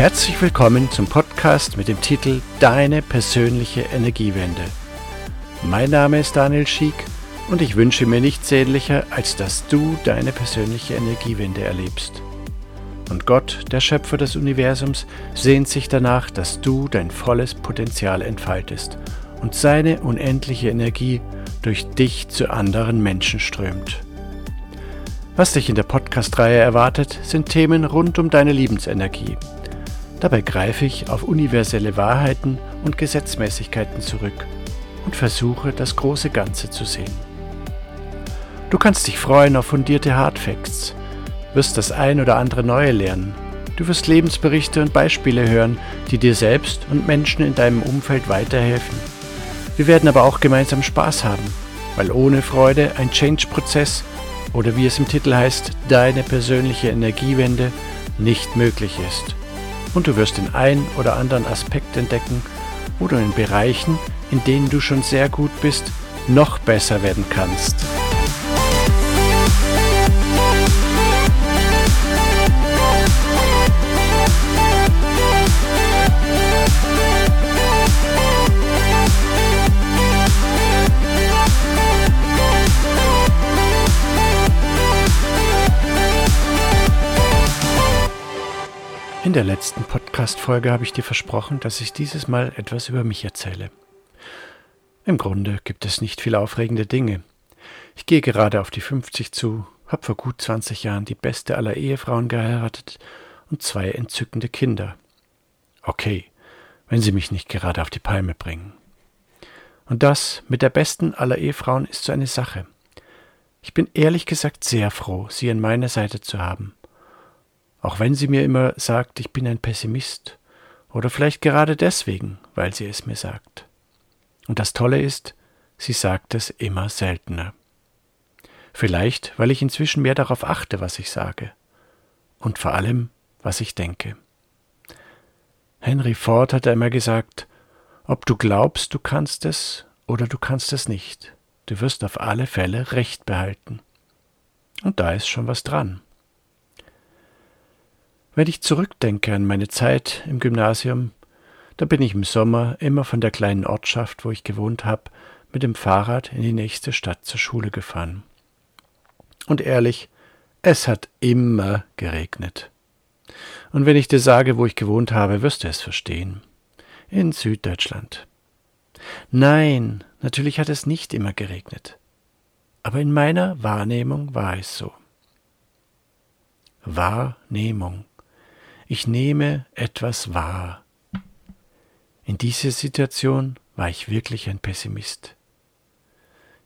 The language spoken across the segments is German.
Herzlich willkommen zum Podcast mit dem Titel Deine persönliche Energiewende. Mein Name ist Daniel Schiek und ich wünsche mir nichts sehnlicher, als dass du deine persönliche Energiewende erlebst. Und Gott, der Schöpfer des Universums, sehnt sich danach, dass du dein volles Potenzial entfaltest und seine unendliche Energie durch dich zu anderen Menschen strömt. Was dich in der Podcast-Reihe erwartet, sind Themen rund um deine Lebensenergie. Dabei greife ich auf universelle Wahrheiten und Gesetzmäßigkeiten zurück und versuche, das große Ganze zu sehen. Du kannst dich freuen auf fundierte Hardfacts, wirst das ein oder andere Neue lernen. Du wirst Lebensberichte und Beispiele hören, die dir selbst und Menschen in deinem Umfeld weiterhelfen. Wir werden aber auch gemeinsam Spaß haben, weil ohne Freude ein Change-Prozess oder wie es im Titel heißt, deine persönliche Energiewende nicht möglich ist. Und du wirst den ein oder anderen Aspekt entdecken, wo du in Bereichen, in denen du schon sehr gut bist, noch besser werden kannst. In der letzten Podcast-Folge habe ich dir versprochen, dass ich dieses Mal etwas über mich erzähle. Im Grunde gibt es nicht viel aufregende Dinge. Ich gehe gerade auf die 50 zu, habe vor gut 20 Jahren die beste aller Ehefrauen geheiratet und zwei entzückende Kinder. Okay, wenn sie mich nicht gerade auf die Palme bringen. Und das mit der besten aller Ehefrauen ist so eine Sache. Ich bin ehrlich gesagt sehr froh, sie an meiner Seite zu haben. Auch wenn sie mir immer sagt, ich bin ein Pessimist. Oder vielleicht gerade deswegen, weil sie es mir sagt. Und das Tolle ist, sie sagt es immer seltener. Vielleicht, weil ich inzwischen mehr darauf achte, was ich sage. Und vor allem, was ich denke. Henry Ford hat einmal gesagt, ob du glaubst, du kannst es oder du kannst es nicht, du wirst auf alle Fälle Recht behalten. Und da ist schon was dran. Wenn ich zurückdenke an meine Zeit im Gymnasium, da bin ich im Sommer immer von der kleinen Ortschaft, wo ich gewohnt habe, mit dem Fahrrad in die nächste Stadt zur Schule gefahren. Und ehrlich, es hat immer geregnet. Und wenn ich dir sage, wo ich gewohnt habe, wirst du es verstehen. In Süddeutschland. Nein, natürlich hat es nicht immer geregnet. Aber in meiner Wahrnehmung war es so. Wahrnehmung. Ich nehme etwas wahr. In dieser Situation war ich wirklich ein Pessimist.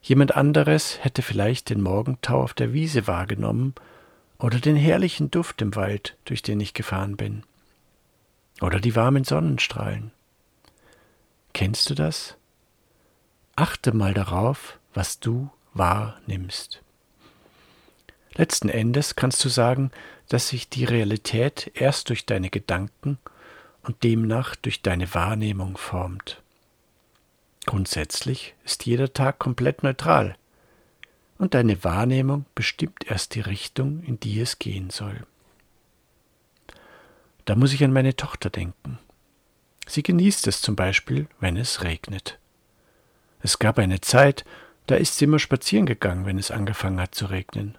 Jemand anderes hätte vielleicht den Morgentau auf der Wiese wahrgenommen oder den herrlichen Duft im Wald, durch den ich gefahren bin, oder die warmen Sonnenstrahlen. Kennst du das? Achte mal darauf, was du wahrnimmst. Letzten Endes kannst du sagen, dass sich die Realität erst durch deine Gedanken und demnach durch deine Wahrnehmung formt. Grundsätzlich ist jeder Tag komplett neutral, und deine Wahrnehmung bestimmt erst die Richtung, in die es gehen soll. Da muss ich an meine Tochter denken. Sie genießt es zum Beispiel, wenn es regnet. Es gab eine Zeit, da ist sie immer spazieren gegangen, wenn es angefangen hat zu regnen.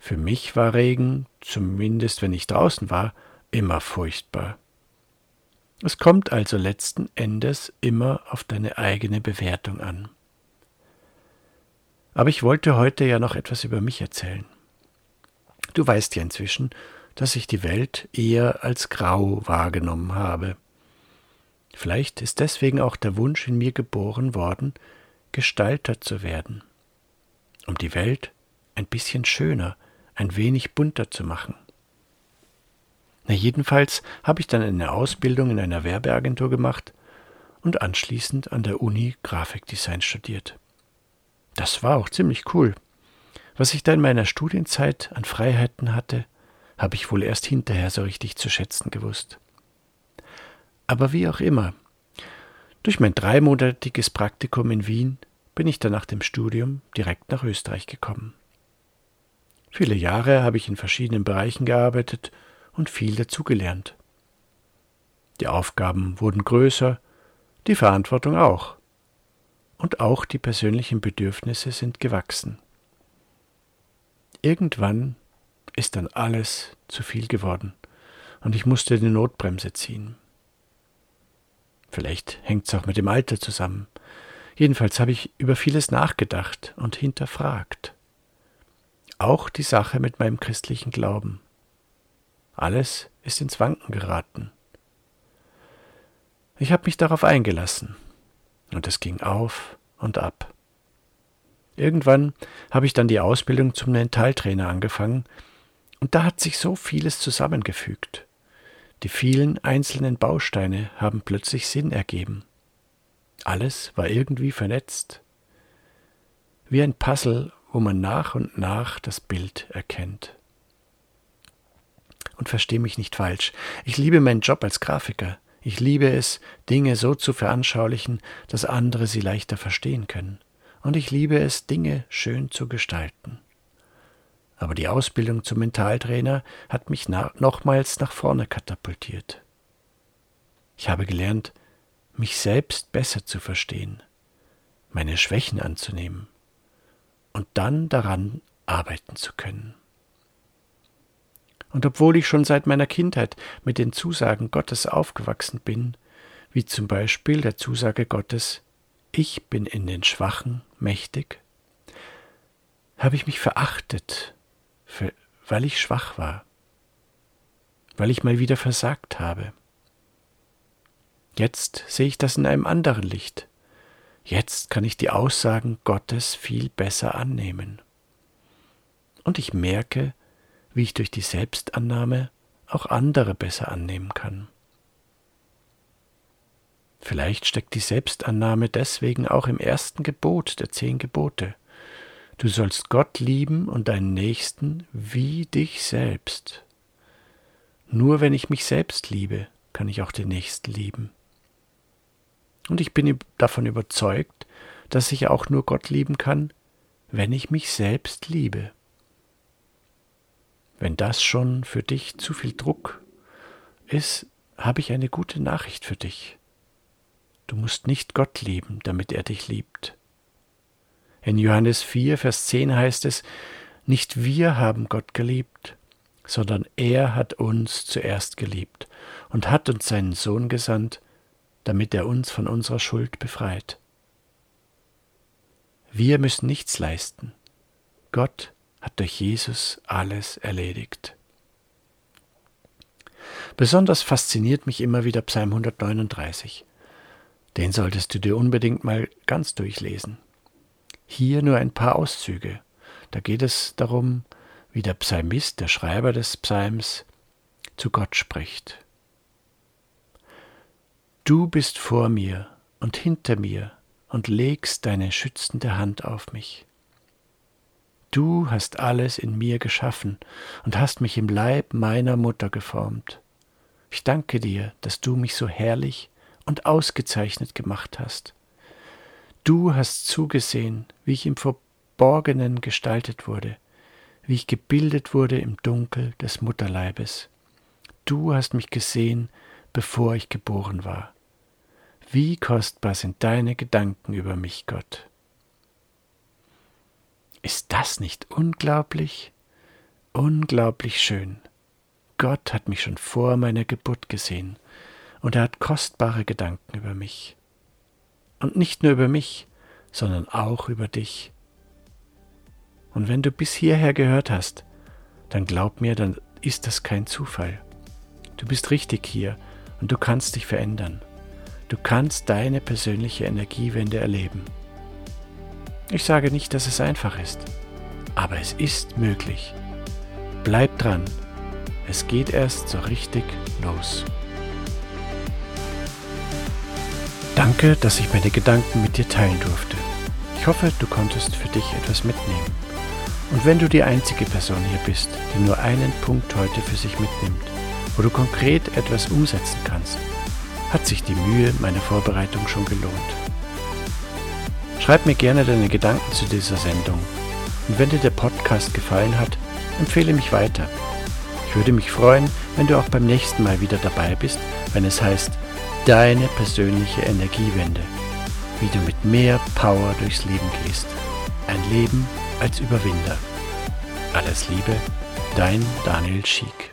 Für mich war Regen, zumindest wenn ich draußen war, immer furchtbar. Es kommt also letzten Endes immer auf deine eigene Bewertung an. Aber ich wollte heute ja noch etwas über mich erzählen. Du weißt ja inzwischen, dass ich die Welt eher als grau wahrgenommen habe. Vielleicht ist deswegen auch der Wunsch in mir geboren worden, Gestalter zu werden, um die Welt ein bisschen schöner, ein wenig bunter zu machen. Na jedenfalls habe ich dann eine Ausbildung in einer Werbeagentur gemacht und anschließend an der Uni Grafikdesign studiert. Das war auch ziemlich cool. Was ich da in meiner Studienzeit an Freiheiten hatte, habe ich wohl erst hinterher so richtig zu schätzen gewusst. Aber wie auch immer, durch mein dreimonatiges Praktikum in Wien bin ich dann nach dem Studium direkt nach Österreich gekommen. Viele Jahre habe ich in verschiedenen Bereichen gearbeitet und viel dazugelernt. Die Aufgaben wurden größer, die Verantwortung auch. Und auch die persönlichen Bedürfnisse sind gewachsen. Irgendwann ist dann alles zu viel geworden und ich musste die Notbremse ziehen. Vielleicht hängt es auch mit dem Alter zusammen. Jedenfalls habe ich über vieles nachgedacht und hinterfragt. Auch die Sache mit meinem christlichen Glauben. Alles ist ins Wanken geraten. Ich habe mich darauf eingelassen, und es ging auf und ab. Irgendwann habe ich dann die Ausbildung zum Mentaltrainer angefangen, und da hat sich so vieles zusammengefügt. Die vielen einzelnen Bausteine haben plötzlich Sinn ergeben. Alles war irgendwie vernetzt. Wie ein Puzzle, wo man nach und nach das Bild erkennt. Und versteh mich nicht falsch, ich liebe meinen Job als Grafiker. Ich liebe es, Dinge so zu veranschaulichen, dass andere sie leichter verstehen können. Und ich liebe es, Dinge schön zu gestalten. Aber die Ausbildung zum Mentaltrainer hat mich na nochmals nach vorne katapultiert. Ich habe gelernt, mich selbst besser zu verstehen, meine Schwächen anzunehmen und dann daran arbeiten zu können. Und obwohl ich schon seit meiner Kindheit mit den Zusagen Gottes aufgewachsen bin, wie zum Beispiel der Zusage Gottes, ich bin in den Schwachen mächtig, habe ich mich verachtet, für, weil ich schwach war, weil ich mal wieder versagt habe. Jetzt sehe ich das in einem anderen Licht. Jetzt kann ich die Aussagen Gottes viel besser annehmen. Und ich merke, wie ich durch die Selbstannahme auch andere besser annehmen kann. Vielleicht steckt die Selbstannahme deswegen auch im ersten Gebot der zehn Gebote. Du sollst Gott lieben und deinen Nächsten wie dich selbst. Nur wenn ich mich selbst liebe, kann ich auch den Nächsten lieben. Und ich bin davon überzeugt, dass ich auch nur Gott lieben kann, wenn ich mich selbst liebe. Wenn das schon für dich zu viel Druck ist, habe ich eine gute Nachricht für dich. Du musst nicht Gott lieben, damit er dich liebt. In Johannes 4, Vers 10 heißt es, nicht wir haben Gott geliebt, sondern er hat uns zuerst geliebt und hat uns seinen Sohn gesandt, damit er uns von unserer Schuld befreit. Wir müssen nichts leisten. Gott hat durch Jesus alles erledigt. Besonders fasziniert mich immer wieder Psalm 139. Den solltest du dir unbedingt mal ganz durchlesen. Hier nur ein paar Auszüge. Da geht es darum, wie der Psalmist, der Schreiber des Psalms, zu Gott spricht. Du bist vor mir und hinter mir und legst deine schützende Hand auf mich. Du hast alles in mir geschaffen und hast mich im Leib meiner Mutter geformt. Ich danke dir, dass du mich so herrlich und ausgezeichnet gemacht hast. Du hast zugesehen, wie ich im Verborgenen gestaltet wurde, wie ich gebildet wurde im Dunkel des Mutterleibes. Du hast mich gesehen, bevor ich geboren war. Wie kostbar sind deine Gedanken über mich, Gott. Ist das nicht unglaublich? Unglaublich schön. Gott hat mich schon vor meiner Geburt gesehen und er hat kostbare Gedanken über mich. Und nicht nur über mich, sondern auch über dich. Und wenn du bis hierher gehört hast, dann glaub mir, dann ist das kein Zufall. Du bist richtig hier und du kannst dich verändern. Du kannst deine persönliche Energiewende erleben. Ich sage nicht, dass es einfach ist, aber es ist möglich. Bleib dran. Es geht erst so richtig los. Danke, dass ich meine Gedanken mit dir teilen durfte. Ich hoffe, du konntest für dich etwas mitnehmen. Und wenn du die einzige Person hier bist, die nur einen Punkt heute für sich mitnimmt, wo du konkret etwas umsetzen kannst, hat sich die Mühe meiner Vorbereitung schon gelohnt. Schreib mir gerne deine Gedanken zu dieser Sendung und wenn dir der Podcast gefallen hat, empfehle mich weiter. Ich würde mich freuen, wenn du auch beim nächsten Mal wieder dabei bist, wenn es heißt, deine persönliche Energiewende, wie du mit mehr Power durchs Leben gehst. Ein Leben als Überwinder. Alles Liebe, dein Daniel Schiek.